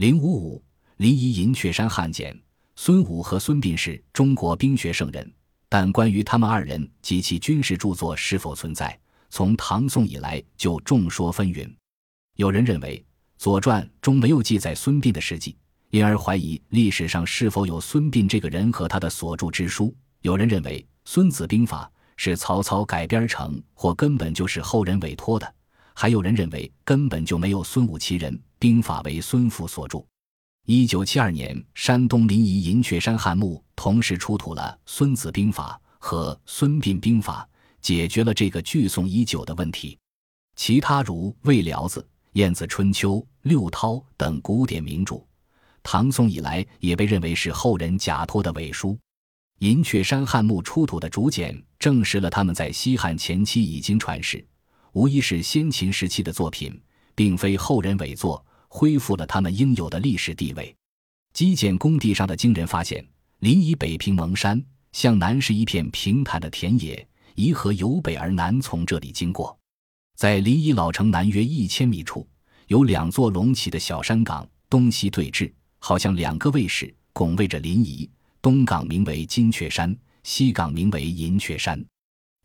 零五五，临沂银雀山汉简，孙武和孙膑是中国兵学圣人，但关于他们二人及其军事著作是否存在，从唐宋以来就众说纷纭。有人认为《左传》中没有记载孙膑的事迹，因而怀疑历史上是否有孙膑这个人和他的所著之书。有人认为《孙子兵法》是曹操改编成，或根本就是后人委托的。还有人认为根本就没有孙武其人，兵法为孙复所著。一九七二年，山东临沂银雀山汉墓同时出土了《孙子兵法》和《孙膑兵法》，解决了这个聚宋已久的问题。其他如《魏辽子》《晏子春秋》《六韬》等古典名著，唐宋以来也被认为是后人假托的伪书。银雀山汉墓出土的竹简证实了他们在西汉前期已经传世，无疑是先秦时期的作品，并非后人伪作。恢复了他们应有的历史地位。基建工地上的惊人发现：临沂北平蒙山，向南是一片平坦的田野，沂河由北而南从这里经过。在临沂老城南约一千米处，有两座隆起的小山岗，东西对峙，好像两个卫士拱卫着临沂。东岗名为金雀山，西岗名为银雀山。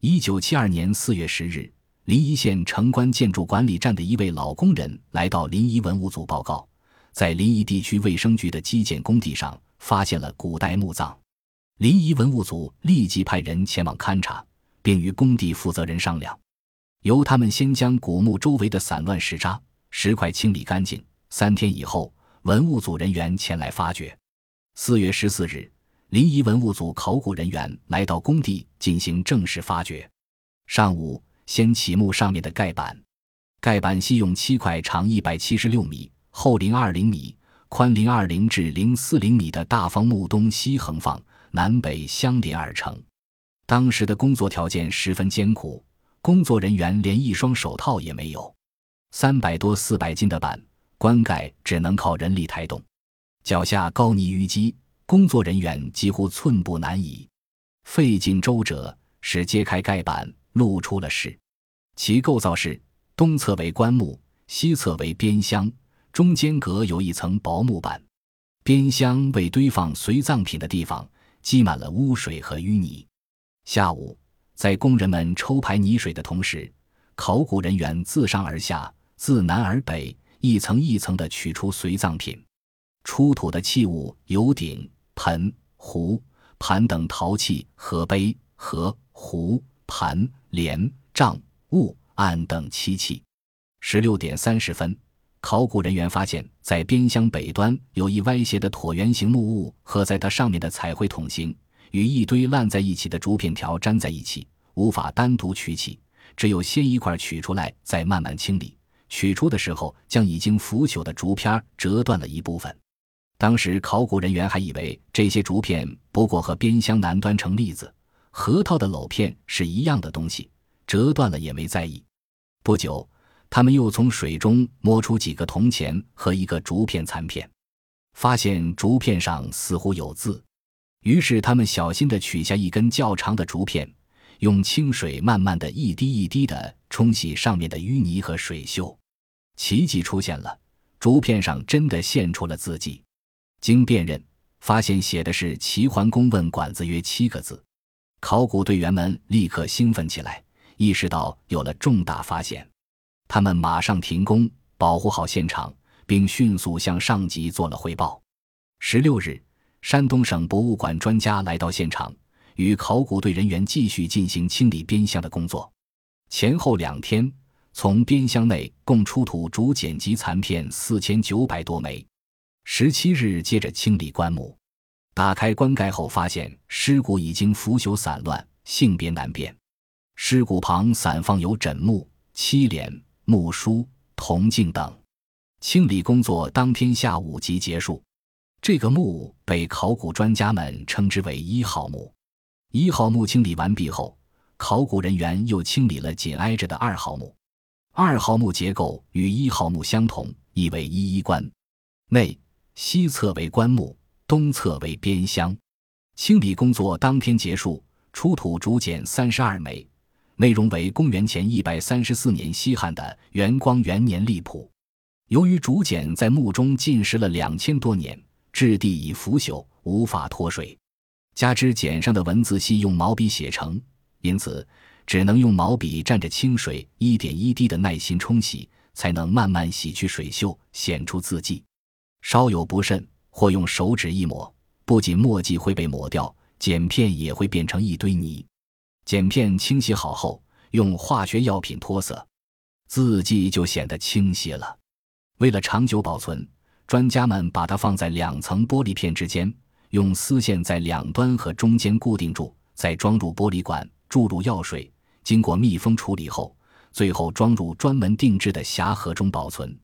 一九七二年四月十日，临沂县城关建筑管理站的一位老工人来到临沂文物组报告，在临沂地区卫生局的基建工地上发现了古代墓葬。临沂文物组立即派人前往勘察，并与工地负责人商量，由他们先将古墓周围的散乱石渣、石块清理干净。三天以后，文物组人员前来发掘。四月十四日，临沂文物组考古人员来到工地进行正式发掘。上午。先起木上面的盖板。盖板系用七块长一百七十六米、厚零二零米、宽零二零至零四零米的大方木东西横放，南北相连而成。当时的工作条件十分艰苦，工作人员连一双手套也没有。三百多、四百斤的板棺盖只能靠人力抬动，脚下高泥淤积，工作人员几乎寸步难移。费尽周折，使揭开盖板露出了事。其构造是东侧为棺木西侧为边箱中间隔有一层薄木板。边箱为堆放随葬品的地方积满了污水和淤泥。下午在工人们抽排泥水的同时考古人员自上而下自南而北一层一层的取出随葬品。出土的器物有鼎盆壶盘等陶器和杯和壶盘帘帐、物案等漆器。十六点三十分，考古人员发现，在边箱北端有一歪斜的椭圆形木物和在它上面的彩绘筒形，与一堆烂在一起的竹片条粘在一起，无法单独取起，只有先一块取出来，再慢慢清理。取出的时候，将已经腐朽的竹片折断了一部分。当时考古人员还以为这些竹片不过和边箱南端成例子。核桃的篓片是一样的东西折断了也没在意。不久他们又从水中摸出几个铜钱和一个竹片残片发现竹片上似乎有字。于是他们小心的取下一根较长的竹片用清水慢慢的一滴一滴的冲洗上面的淤泥和水锈奇迹出现了。竹片上真的现出了字迹。经辨认发现写的是齐桓公问管子约七个字。考古队员们立刻兴奋起来，意识到有了重大发现，他们马上停工，保护好现场，并迅速向上级做了汇报。十六日，山东省博物馆专家来到现场，与考古队人员继续进行清理边箱的工作。前后两天，从边箱内共出土竹简及残片四千九百多枚。十七日，接着清理棺木。打开棺盖后，发现尸骨已经腐朽散乱，性别难辨。尸骨旁散放有枕木、漆帘、木梳、铜镜等。清理工作当天下午即结束。这个墓被考古专家们称之为“一号墓”。一号墓清理完毕后，考古人员又清理了紧挨着的二号墓。二号墓结构与一号墓相同，意为一衣冠。内西侧为棺木，东侧为边厢。清理工作当天结束，出土竹简三十二枚，内容为公元前一百三十四年西汉的元光元年历谱。由于竹简在墓中浸湿了两千多年，质地已腐朽，无法脱水。加之简上的文字系用毛笔写成，因此只能用毛笔蘸着清水一点一滴的耐心冲洗，才能慢慢洗去水锈，显出字迹。稍有不慎，或用手指一抹，不仅墨迹会被抹掉，剪片也会变成一堆泥。剪片清洗好后，用化学药品脱色，字迹就显得清晰了。为了长久保存，专家们把它放在两层玻璃片之间，用丝线在两端和中间固定住，再装入玻璃管，注入药水，经过密封处理后，最后装入专门定制的匣盒中保存。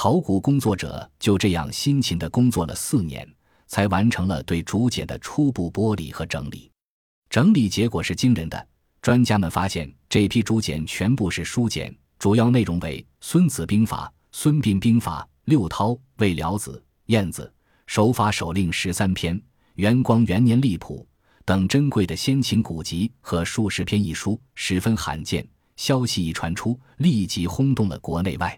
考古工作者就这样辛勤地工作了四年，才完成了对竹简的初步剥离和整理。整理结果是惊人的，专家们发现这批竹简全部是书简，主要内容为《孙子兵法》。孙膑兵法、六韬、魏辽子、晏子、守法手令十三篇、元光元年历谱等珍贵的先秦古籍和数十篇一书，十分罕见。消息一传出，立即轰动了国内外。